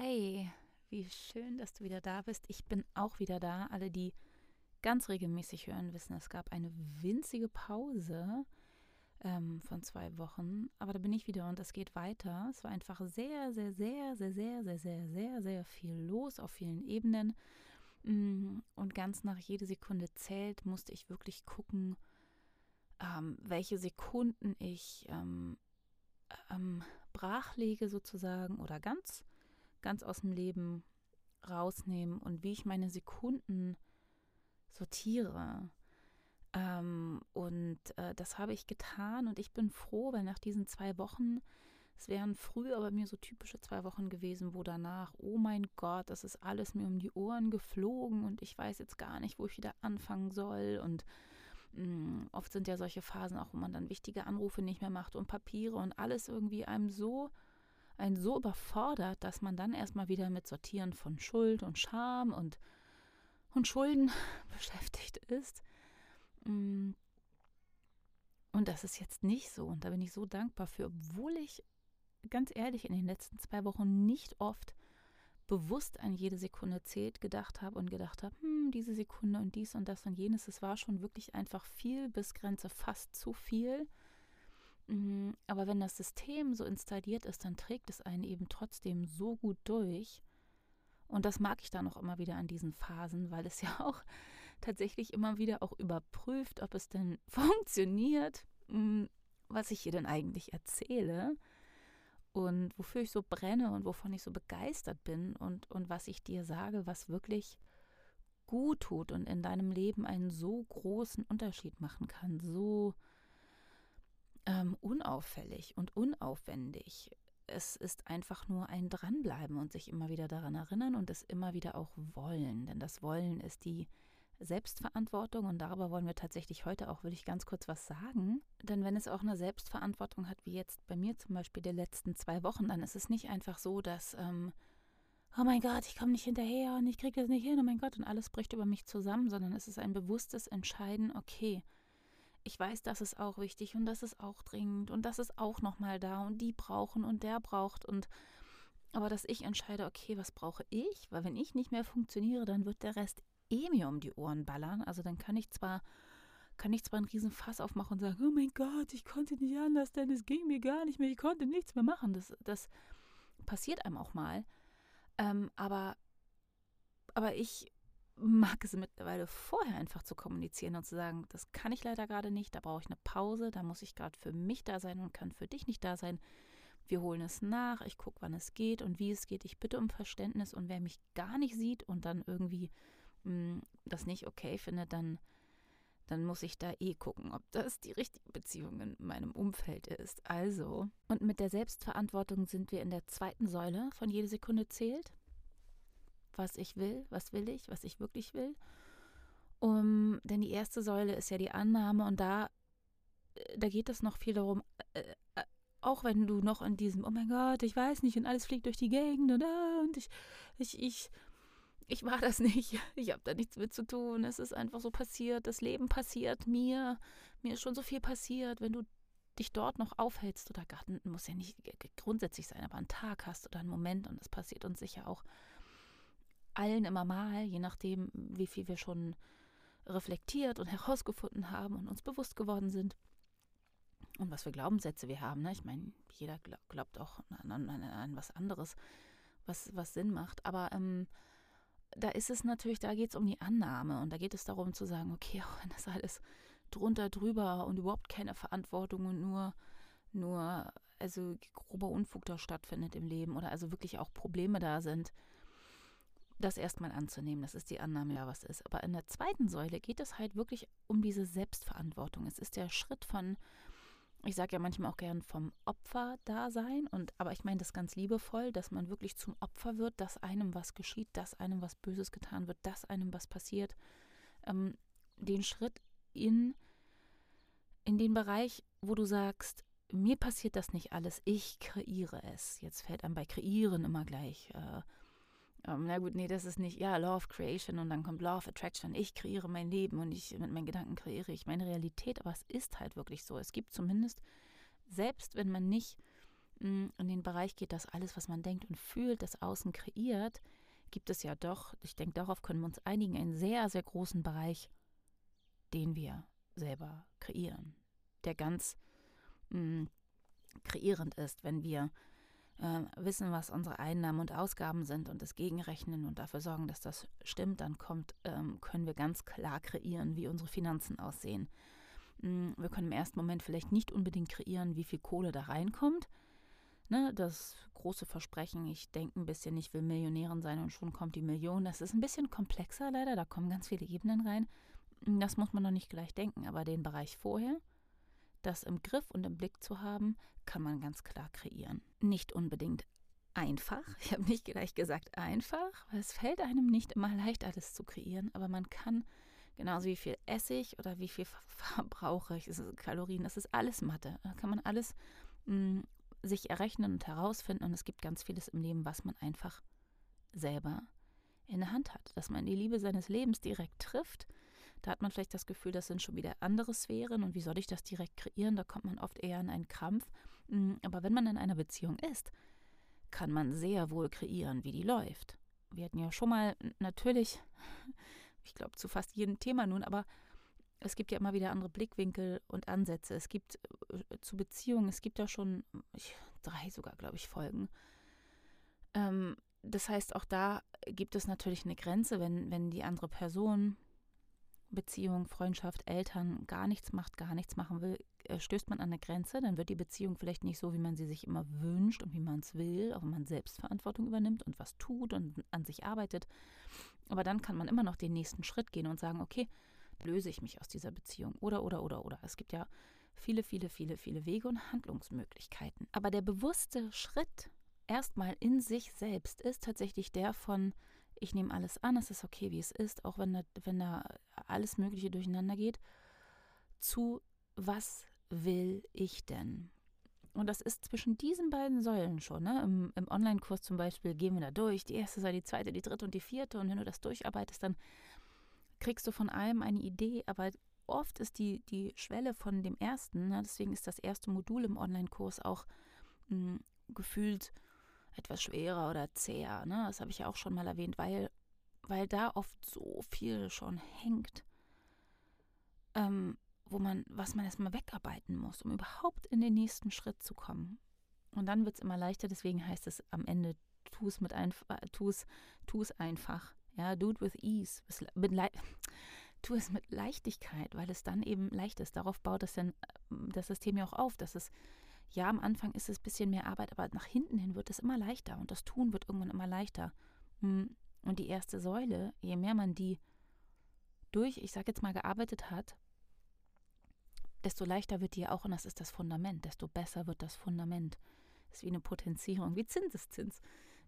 Hi, wie schön, dass du wieder da bist. Ich bin auch wieder da. Alle, die ganz regelmäßig hören, wissen, es gab eine winzige Pause ähm, von zwei Wochen. Aber da bin ich wieder und es geht weiter. Es war einfach sehr, sehr, sehr, sehr, sehr, sehr, sehr, sehr, sehr viel los auf vielen Ebenen. Mm, und ganz nach jede Sekunde zählt, musste ich wirklich gucken, ähm, welche Sekunden ich ähm, ähm, brachlege sozusagen oder ganz ganz aus dem Leben rausnehmen und wie ich meine Sekunden sortiere. Ähm, und äh, das habe ich getan und ich bin froh, weil nach diesen zwei Wochen, es wären früher bei mir so typische zwei Wochen gewesen, wo danach, oh mein Gott, das ist alles mir um die Ohren geflogen und ich weiß jetzt gar nicht, wo ich wieder anfangen soll und mh, mm, oft sind ja solche Phasen auch, wo man dann wichtige Anrufe nicht mehr macht und Papiere und alles irgendwie einem so einen so überfordert, dass man dann erstmal wieder mit Sortieren von Schuld und Scham und, und Schulden beschäftigt ist. Mm. Und das ist jetzt nicht so. Und da bin ich so dankbar für, obwohl ich ganz ehrlich in den letzten zwei Wochen nicht oft bewusst an jede Sekunde zählt gedacht habe und gedacht habe, hm, diese Sekunde und dies und das und jenes. Es war schon wirklich einfach viel bis Grenze fast zu viel. Mhm, aber wenn das System so installiert ist, dann trägt es einen eben trotzdem so gut durch. Und das mag ich dann auch immer wieder an diesen Phasen, weil es ja auch tatsächlich immer wieder auch überprüft, ob es denn funktioniert, hm, was ich hier denn eigentlich erzähle und wofür ich so brenne und wovon ich so begeistert bin und, und was ich dir sage, was wirklich gut tut und in deinem Leben einen so großen Unterschied machen kann, so ähm, unauffällig und unaufwendig. Es ist einfach nur ein Dranbleiben und sich immer wieder daran erinnern und es immer wieder auch wollen. Denn das Wollen ist die Selbstverantwortung und darüber wollen wir tatsächlich heute auch, will ich ganz kurz was sagen. Denn wenn es auch eine Selbstverantwortung hat, wie jetzt bei mir zum Beispiel die letzten zwei Wochen, dann ist es nicht einfach so, dass, ähm, oh mein Gott, ich komme nicht hinterher und ich kriege das nicht hin, oh mein Gott, und alles bricht über mich zusammen, sondern es ist ein bewusstes Entscheiden, okay, ich weiß, das ist auch wichtig und das ist auch dringend und das ist auch nochmal da und die brauchen und der braucht und aber dass ich entscheide, okay, was brauche ich? Weil wenn ich nicht mehr funktioniere, dann wird der Rest eh mir um die Ohren ballern. Also dann kann ich zwar kann ich zwar einen riesen Fass aufmachen und sagen, oh mein Gott, ich konnte nicht anders, denn es ging mir gar nicht mehr, ich konnte nichts mehr machen. Das, das passiert einem auch mal. Ähm, aber, aber ich mag es mittlerweile vorher einfach zu kommunizieren und zu sagen, das kann ich leider gerade nicht, da brauche ich eine Pause, da muss ich gerade für mich da sein und kann für dich nicht da sein. Wir holen es nach, ich gucke, wann es geht und wie es geht. Ich bitte um Verständnis und wer mich gar nicht sieht und dann irgendwie mh, hm, das nicht okay findet, dann, dann muss ich da eh gucken, ob das die richtige Beziehung in meinem Umfeld ist. Also, und mit der Selbstverantwortung sind wir in der zweiten Säule von jede Sekunde zählt was ich will, was will ich, was ich wirklich will. Um, denn die erste Säule ist ja die Annahme und da, äh, da geht es noch viel darum, äh, äh, auch wenn du noch in diesem, oh mein Gott, ich weiß nicht und alles fliegt durch die Gegend und, äh, und ich, ich, ich, ich war das nicht, ich habe da nichts mit zu tun, es ist einfach so passiert, das Leben passiert mir, mir ist schon so viel passiert, wenn du dich dort noch aufhältst oder Garten muss ja nicht grundsätzlich sein, aber einen Tag hast oder einen Moment und das passiert uns sicher auch allen immer mal, je nachdem, wie viel wir schon reflektiert und herausgefunden haben und uns bewusst geworden sind. Und was für Glaubenssätze wir haben. Ne? Ich meine, jeder glaubt auch an, an, an, was anderes, was, was Sinn macht. Aber ähm, da ist es natürlich, da geht es um die Annahme und da geht es darum zu sagen, okay, auch wenn das alles drunter, drüber und überhaupt keine Verantwortung und nur, nur, also grober Unfug da stattfindet im Leben oder also wirklich auch Probleme da sind, das erstmal anzunehmen. Das ist die Annahme, ja, was ist. Aber in der zweiten Säule geht es halt wirklich um diese Selbstverantwortung. Es ist der Schritt von, ich sage ja manchmal auch gern vom Opfer-Dasein, und aber ich meine das ganz liebevoll, dass man wirklich zum Opfer wird, dass einem was geschieht, dass einem was Böses getan wird, dass einem was passiert. Ähm, den Schritt in, in den Bereich, wo du sagst, mir passiert das nicht alles, ich kreiere es. Jetzt fällt einem bei Kreieren immer gleich. Äh, ähm, na gut, nee, das ist nicht, ja, Law of Creation und dann kommt Law of Attraction. Ich kreiere mein Leben und ich mit meinen Gedanken kreiere ich meine Realität, aber es ist halt wirklich so. Es gibt zumindest, selbst wenn man nicht mm, in den Bereich geht, dass alles, was man denkt und fühlt, das Außen kreiert, gibt es ja doch, ich denke, darauf können wir uns einigen, einen sehr, sehr großen Bereich, den wir selber kreieren, der ganz mh, mm, kreierend ist, wenn wir äh, wissen, was unsere Einnahmen und Ausgaben sind und es gegenrechnen und dafür sorgen, dass das stimmt, dann kommt, ähm, können wir ganz klar kreieren, wie unsere Finanzen aussehen. Mm, wir können im ersten Moment vielleicht nicht unbedingt kreieren, wie viel Kohle da reinkommt. Ne, das große Versprechen, ich denke ein bisschen, ich will Millionärin sein und schon kommt die Million. Das ist ein bisschen komplexer leider, da kommen ganz viele Ebenen rein. Das muss man noch nicht gleich denken, aber den Bereich vorher, das im Griff und im Blick zu haben, kann man ganz klar kreieren. Nicht unbedingt einfach. Ich habe nicht gleich gesagt einfach, weil es fällt einem nicht immer leicht, alles zu kreieren, aber man kann genauso wie viel Essig oder wie viel verbrauche ich, ist Kalorien, das ist alles Mathe. Da kann man alles mh, mm, sich errechnen und herausfinden und es gibt ganz vieles im Leben, was man einfach selber in der Hand hat, dass man die Liebe seines Lebens direkt trifft da hat man vielleicht das Gefühl, das sind schon wieder andere Sphären und wie soll ich das direkt kreieren? Da kommt man oft eher in einen Krampf. Mm, aber wenn man in einer Beziehung ist, kann man sehr wohl kreieren, wie die läuft. Wir hatten ja schon mal natürlich, ich glaube, zu fast jedem Thema nun, aber es gibt ja immer wieder andere Blickwinkel und Ansätze. Es gibt äh, zu Beziehungen, es gibt ja schon ich, drei sogar, glaube ich, Folgen. Ähm, das heißt, auch da gibt es natürlich eine Grenze, wenn, wenn die andere Person Beziehung, Freundschaft, Eltern gar nichts macht, gar nichts machen will, äh, stößt man an eine Grenze, dann wird die Beziehung vielleicht nicht so, wie man sie sich immer wünscht und wie man es will, auch wenn man Selbstverantwortung übernimmt und was tut und an sich arbeitet. Aber dann kann man immer noch den nächsten Schritt gehen und sagen, okay, löse ich mich aus dieser Beziehung oder, oder, oder, oder. Es gibt ja viele, viele, viele, viele Wege und Handlungsmöglichkeiten. Aber der bewusste Schritt erstmal in sich selbst ist tatsächlich der von, ich nehme alles an, es ist okay, wie es ist, auch wenn da, wenn da alles Mögliche durcheinander geht, zu was will ich denn? Und das ist zwischen diesen beiden Säulen schon. Ne? Im, im Online-Kurs zum Beispiel gehen wir da durch, die erste Säule, die zweite, die dritte und die vierte. Und wenn du das durcharbeitest, dann kriegst du von allem eine Idee, aber oft ist die, die Schwelle von dem ersten, ne? deswegen ist das erste Modul im Online-Kurs auch mh, hm, gefühlt etwas schwerer oder zäher. Ne? Das habe ich ja auch schon mal erwähnt, weil, weil da oft so viel schon hängt, ähm, wo man, was man erstmal wegarbeiten muss, um überhaupt in den nächsten Schritt zu kommen. Und dann wird es immer leichter, deswegen heißt es am Ende, tu es mit einfach, tu es, tu es einfach. Ja, do it with ease. Mit tu es mit Leichtigkeit, weil es dann eben leicht ist. Darauf baut das, dann, das System ja auch auf, dass es ja, am Anfang ist es ein bisschen mehr Arbeit, aber nach hinten hin wird es immer leichter und das Tun wird irgendwann immer leichter. Hm, und die erste Säule, je mehr man die durch, ich sage jetzt mal, gearbeitet hat, desto leichter wird die auch, und das ist das Fundament, desto besser wird das Fundament. Das ist wie eine Potenzierung, wie Zinseszins.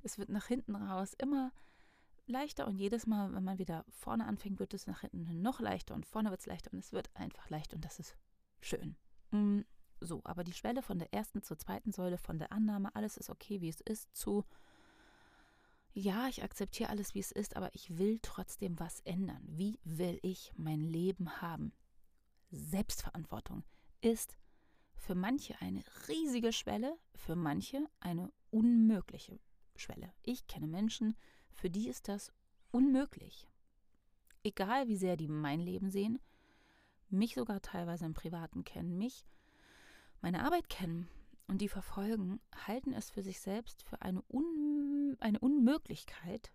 Es wird nach hinten raus immer leichter und jedes Mal, wenn man wieder vorne anfängt, wird es nach hinten hin noch leichter und vorne wird es leichter und es wird einfach leicht und das ist schön. Hm, so, aber die Schwelle von der ersten zur zweiten Säule, von der Annahme, alles ist okay, wie es ist, zu ja, ich akzeptiere alles, wie es ist, aber ich will trotzdem was ändern. Wie will ich mein Leben haben? Selbstverantwortung ist für manche eine riesige Schwelle, für manche eine unmögliche Schwelle. Ich kenne Menschen, für die ist das unmöglich. Egal wie sehr die mein Leben sehen, mich sogar teilweise im Privaten kennen, mich meine Arbeit kennen und die verfolgen, halten es für sich selbst für eine, Un eine Unmöglichkeit,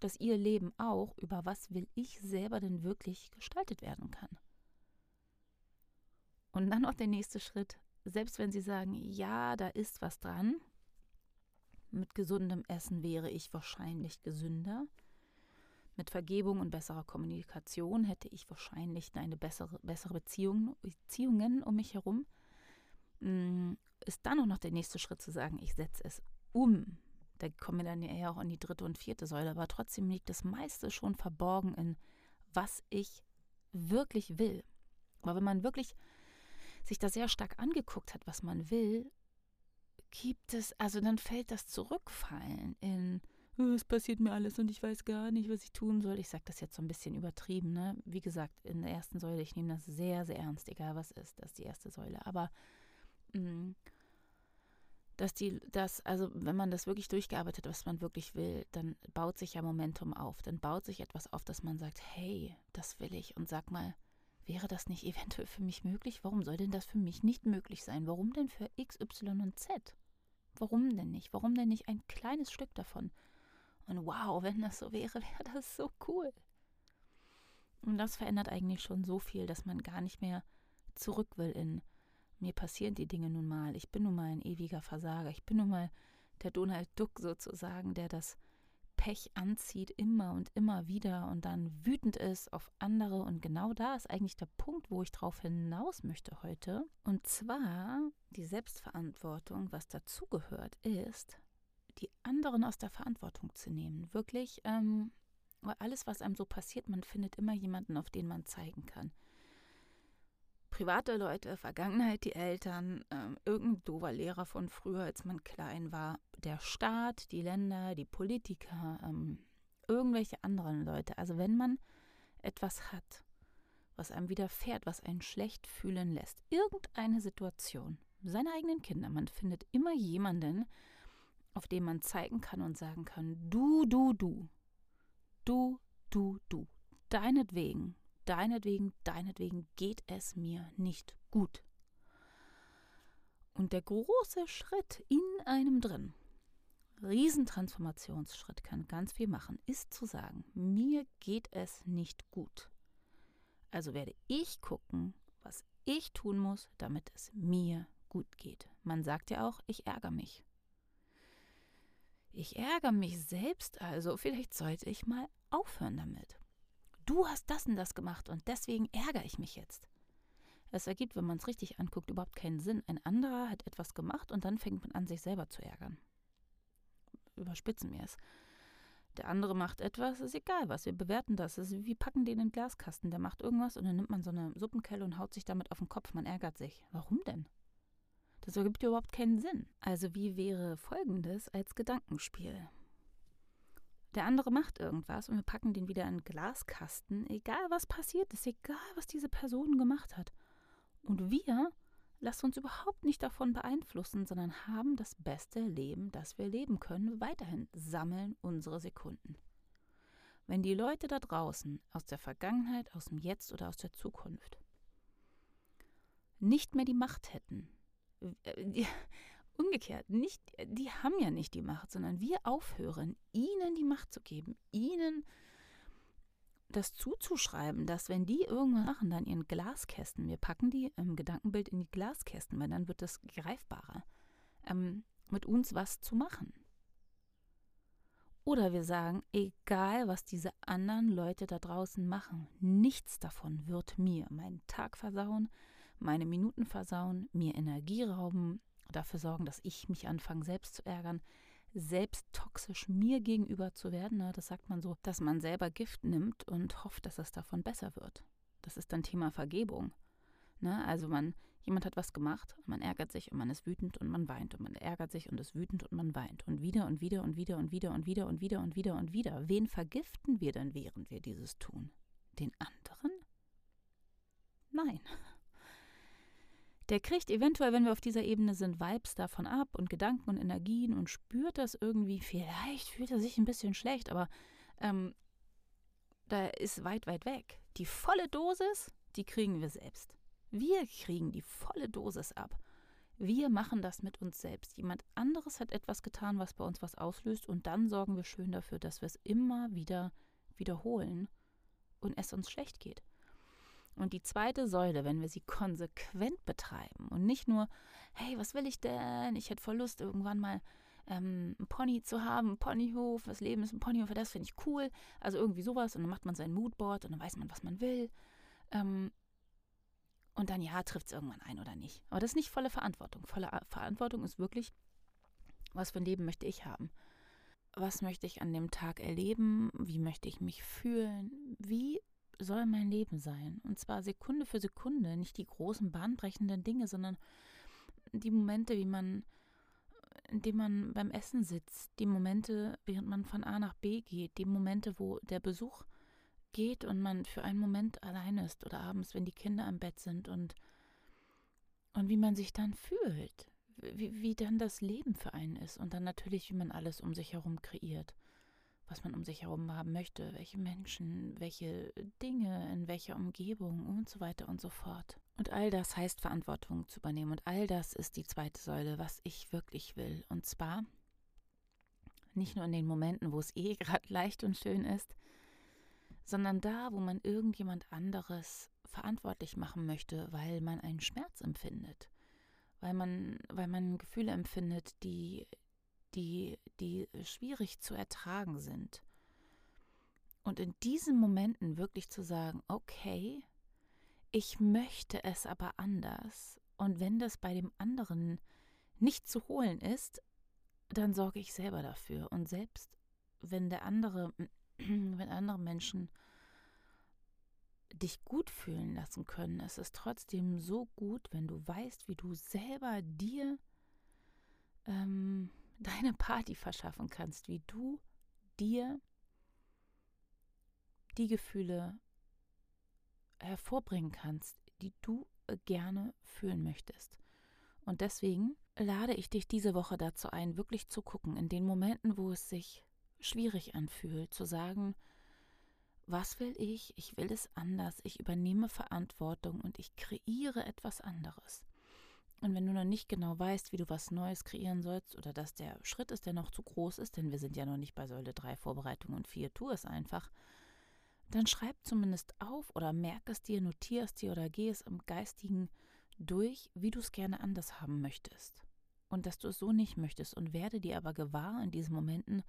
dass ihr Leben auch über was will ich selber denn wirklich gestaltet werden kann. Und dann noch der nächste Schritt, selbst wenn sie sagen, ja, da ist was dran, mit gesundem Essen wäre ich wahrscheinlich gesünder, mit Vergebung und besserer Kommunikation hätte ich wahrscheinlich eine bessere, bessere Beziehung, Beziehungen um mich herum. Mm, ist dann auch noch der nächste Schritt zu sagen, ich setze es um. Da kommen wir dann eher auch in die dritte und vierte Säule, aber trotzdem liegt das meiste schon verborgen in, was ich wirklich will. Aber wenn man wirklich sich da sehr stark angeguckt hat, was man will, gibt es, also dann fällt das Zurückfallen in, es passiert mir alles und ich weiß gar nicht, was ich tun soll. Ich sage das jetzt so ein bisschen übertrieben. Ne? Wie gesagt, in der ersten Säule, ich nehme das sehr, sehr ernst, egal was ist, das ist die erste Säule. Aber mh, mm, dass die, dass, also wenn man das wirklich durchgearbeitet hat, was man wirklich will, dann baut sich ja Momentum auf. Dann baut sich etwas auf, dass man sagt, hey, das will ich. Und sag mal, wäre das nicht eventuell für mich möglich? Warum soll denn das für mich nicht möglich sein? Warum denn für X, Y und Z? Warum denn nicht? Warum denn nicht ein kleines Stück davon? Und wow, wenn das so wäre, wäre das so cool. Und das verändert eigentlich schon so viel, dass man gar nicht mehr zurück will in mir passieren die Dinge nun mal. Ich bin nun mal ein ewiger Versager. Ich bin nun mal der Donald Duck sozusagen, der das Pech anzieht immer und immer wieder und dann wütend ist auf andere. Und genau da ist eigentlich der Punkt, wo ich drauf hinaus möchte heute. Und zwar die Selbstverantwortung, was dazugehört, ist, die anderen aus der Verantwortung zu nehmen. Wirklich, ähm, alles, was einem so passiert, man findet immer jemanden, auf den man zeigen kann private Leute, Vergangenheit, die Eltern, äh, irgendein doofer Lehrer von früher, als man klein war, der Staat, die Länder, die Politiker, ähm, irgendwelche anderen Leute. Also wenn man etwas hat, was einem widerfährt, was einen schlecht fühlen lässt, irgendeine Situation, seine eigenen Kinder, man findet immer jemanden, auf den man zeigen kann und sagen kann, du, du, du, du, du, du, deinetwegen deinetwegen, deinetwegen geht es mir nicht gut. Und der große Schritt in einem drin, Riesentransformationsschritt, kann ganz viel machen, ist zu sagen, mir geht es nicht gut. Also werde ich gucken, was ich tun muss, damit es mir gut geht. Man sagt ja auch, ich ärgere mich. Ich ärgere mich selbst also, vielleicht sollte ich mal aufhören damit du hast das und das gemacht und deswegen ärgere ich mich jetzt. Es ergibt, wenn man es richtig anguckt, überhaupt keinen Sinn. Ein anderer hat etwas gemacht und dann fängt man an, sich selber zu ärgern. Überspitzen wir es. Der andere macht etwas, ist egal was, wir bewerten das. das ist, wir packen den in den Glaskasten, der macht irgendwas und dann nimmt man so eine Suppenkelle und haut sich damit auf den Kopf. Man ärgert sich. Warum denn? Das ergibt überhaupt keinen Sinn. Also wie wäre Folgendes als Gedankenspiel? Der andere macht irgendwas und wir packen den wieder in einen Glaskasten, egal was passiert ist, egal was diese Person gemacht hat. Und wir lassen uns überhaupt nicht davon beeinflussen, sondern haben das beste Leben, das wir leben können, weiterhin sammeln unsere Sekunden. Wenn die Leute da draußen aus der Vergangenheit, aus dem Jetzt oder aus der Zukunft nicht mehr die Macht hätten, äh, umgekehrt, nicht, die haben ja nicht die Macht, sondern wir aufhören, ihnen die Macht zu geben, ihnen das zuzuschreiben, dass wenn die irgendwas machen, dann ihren Glaskästen, wir packen die im Gedankenbild in die Glaskästen, weil dann wird das greifbarer, ähm, mit uns was zu machen. Oder wir sagen, egal was diese anderen Leute da draußen machen, nichts davon wird mir meinen Tag versauen, meine Minuten versauen, mir Energie rauben, dafür sorgen, dass ich mich anfange, selbst zu ärgern, selbst toxisch mir gegenüber zu werden. Ne? Das sagt man so, dass man selber Gift nimmt und hofft, dass es davon besser wird. Das ist dann Thema Vergebung. Ne? Also man, jemand hat was gemacht, man ärgert sich und man ist wütend und man weint und man ärgert sich und ist wütend und man weint und wieder und wieder und wieder und wieder und wieder und wieder und wieder und wieder. Wen vergiften wir denn, während wir dieses tun? Den anderen? Nein der kriegt eventuell, wenn wir auf dieser Ebene sind, Vibes davon ab und Gedanken und Energien und spürt das irgendwie. Vielleicht fühlt er sich ein bisschen schlecht, aber ähm, da ist weit, weit weg. Die volle Dosis, die kriegen wir selbst. Wir kriegen die volle Dosis ab. Wir machen das mit uns selbst. Jemand anderes hat etwas getan, was bei uns was auslöst, und dann sorgen wir schön dafür, dass wir es immer wieder wiederholen und es uns schlecht geht. Und die zweite Säule, wenn wir sie konsequent betreiben und nicht nur, hey, was will ich denn? Ich hätte voll Lust, irgendwann mal ähm, einen Pony zu haben, einen Ponyhof, das Leben ist ein Ponyhof, das finde ich cool. Also irgendwie sowas und dann macht man sein Moodboard und dann weiß man, was man will. Ähm, und dann, ja, trifft es irgendwann ein oder nicht. Aber das ist nicht volle Verantwortung. Volle Verantwortung ist wirklich, was für ein Leben möchte ich haben? Was möchte ich an dem Tag erleben? Wie möchte ich mich fühlen? Wie soll mein Leben sein. Und zwar Sekunde für Sekunde, nicht die großen bahnbrechenden Dinge, sondern die Momente, wie man, in denen man beim Essen sitzt, die Momente, während man von A nach B geht, die Momente, wo der Besuch geht und man für einen Moment allein ist oder abends, wenn die Kinder im Bett sind und, und wie man sich dann fühlt. wie, wie dann das Leben für einen ist und dann natürlich, wie man alles um sich herum kreiert, was man um sich herum haben möchte, welche Menschen, welche Dinge, in welcher Umgebung und so weiter und so fort. Und all das heißt Verantwortung zu übernehmen und all das ist die zweite Säule, was ich wirklich will. Und zwar nicht nur in den Momenten, wo es eh gerade leicht und schön ist, sondern da, wo man irgendjemand anderes verantwortlich machen möchte, weil man einen Schmerz empfindet, weil man, weil man Gefühle empfindet, die, die, die schwierig zu ertragen sind. Und in diesen Momenten wirklich zu sagen, okay, ich möchte es aber anders. Und wenn das bei dem anderen nicht zu holen ist, dann sorge ich selber dafür. Und selbst wenn der andere, wenn andere Menschen dich gut fühlen lassen können, ist es trotzdem so gut, wenn du weißt, wie du selber dir ähm, deine Party verschaffen kannst, wie du dir die Gefühle hervorbringen kannst, die du gerne fühlen möchtest. Und deswegen lade ich dich diese Woche dazu ein, wirklich zu gucken, in den Momenten, wo es sich schwierig anfühlt, zu sagen, was will ich? Ich will es anders. Ich übernehme Verantwortung und ich kreiere etwas anderes. Und wenn du noch nicht genau weißt, wie du was Neues kreieren sollst oder dass der Schritt ist, der noch zu groß ist, denn wir sind ja noch nicht bei Säule 3 Vorbereitung und 4, tu es einfach, dann schreib zumindest auf oder merk es dir, notier es dir oder geh es im Geistigen durch, wie du es gerne anders haben möchtest. Und dass du es so nicht möchtest und werde dir aber gewahr in diesen Momenten,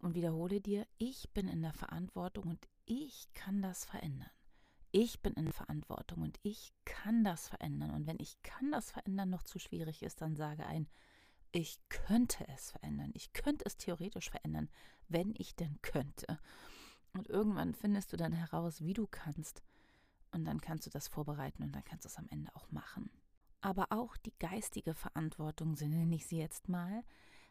und wiederhole dir, ich bin in der Verantwortung und ich kann das verändern. Ich bin in Verantwortung und ich kann das verändern. Und wenn ich kann das verändern noch zu schwierig ist, dann sage ein, ich könnte es verändern. Ich könnte es theoretisch verändern, wenn ich denn könnte. Und irgendwann findest du dann heraus, wie du kannst. Und dann kannst du das vorbereiten und dann kannst du es am Ende auch machen. Aber auch die geistige Verantwortung, so nenne ich sie jetzt mal,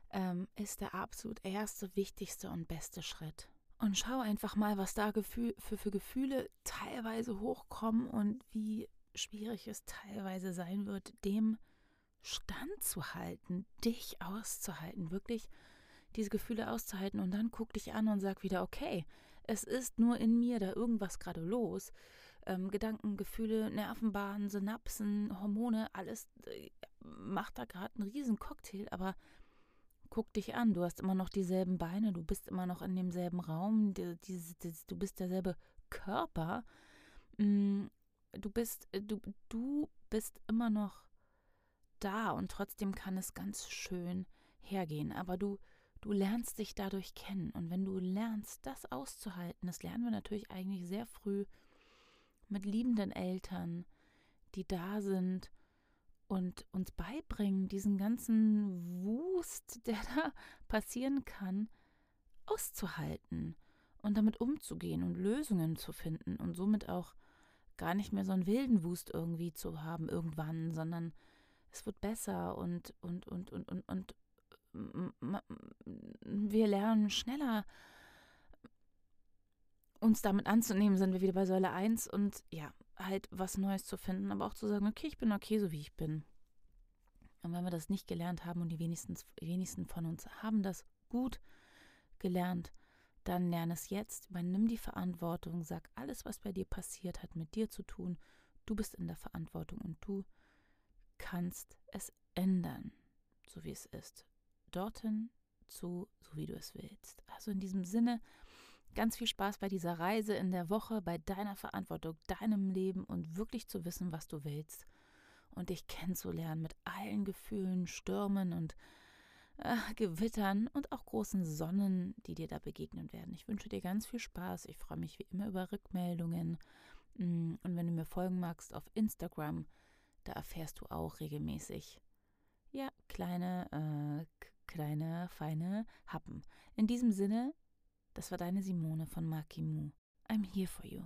ähm, ist der absolut erste, wichtigste und beste Schritt. Und schau einfach mal, was da Gefühl, für, für Gefühle teilweise hochkommen und wie schwierig es teilweise sein wird, dem standzuhalten, dich auszuhalten, wirklich diese Gefühle auszuhalten. Und dann guck dich an und sag wieder, okay, es ist nur in mir da irgendwas gerade los. Ähm, Gedanken, Gefühle, Nervenbahnen, Synapsen, Hormone, alles äh, macht da gerade einen riesen Cocktail, aber guck dich an, du hast immer noch dieselben Beine, du bist immer noch in demselben Raum, du bist derselbe Körper. Mm, du bist, äh, du, du bist immer noch da und trotzdem kann es ganz schön hergehen. Aber du, du lernst dich dadurch kennen. Und wenn du lernst, das auszuhalten, das lernen wir natürlich eigentlich sehr früh mit liebenden Eltern, die da sind und uns beibringen, diesen ganzen Wust, der da passieren kann, auszuhalten und damit umzugehen und Lösungen zu finden und somit auch gar nicht mehr so einen wilden Wust irgendwie zu haben irgendwann, sondern es wird besser und und und und und und wir lernen schneller uns damit anzunehmen, sind wir wieder bei Säule 1 und ja, halt was Neues zu finden, aber auch zu sagen, okay, ich bin okay, so wie ich bin. Und wenn wir das nicht gelernt haben und die wenigsten, wenigsten von uns haben das gut gelernt, dann lerne es jetzt, übernimm die Verantwortung, sag, alles, was bei dir passiert, hat mit dir zu tun. Du bist in der Verantwortung und du kannst es ändern, so wie es ist. Dorthin zu, so wie du es willst. Also in diesem Sinne, Ganz viel Spaß bei dieser Reise in der Woche, bei deiner Verantwortung, deinem Leben und wirklich zu wissen, was du willst. Und dich kennenzulernen mit allen Gefühlen, Stürmen und äh, Gewittern und auch großen Sonnen, die dir da begegnen werden. Ich wünsche dir ganz viel Spaß. Ich freue mich wie immer über Rückmeldungen. Mm, und wenn du mir folgen magst auf Instagram, da erfährst du auch regelmäßig, ja, kleine, äh, kleine, feine Happen. In diesem Sinne, das war deine Simone von Makimu. I'm here for you.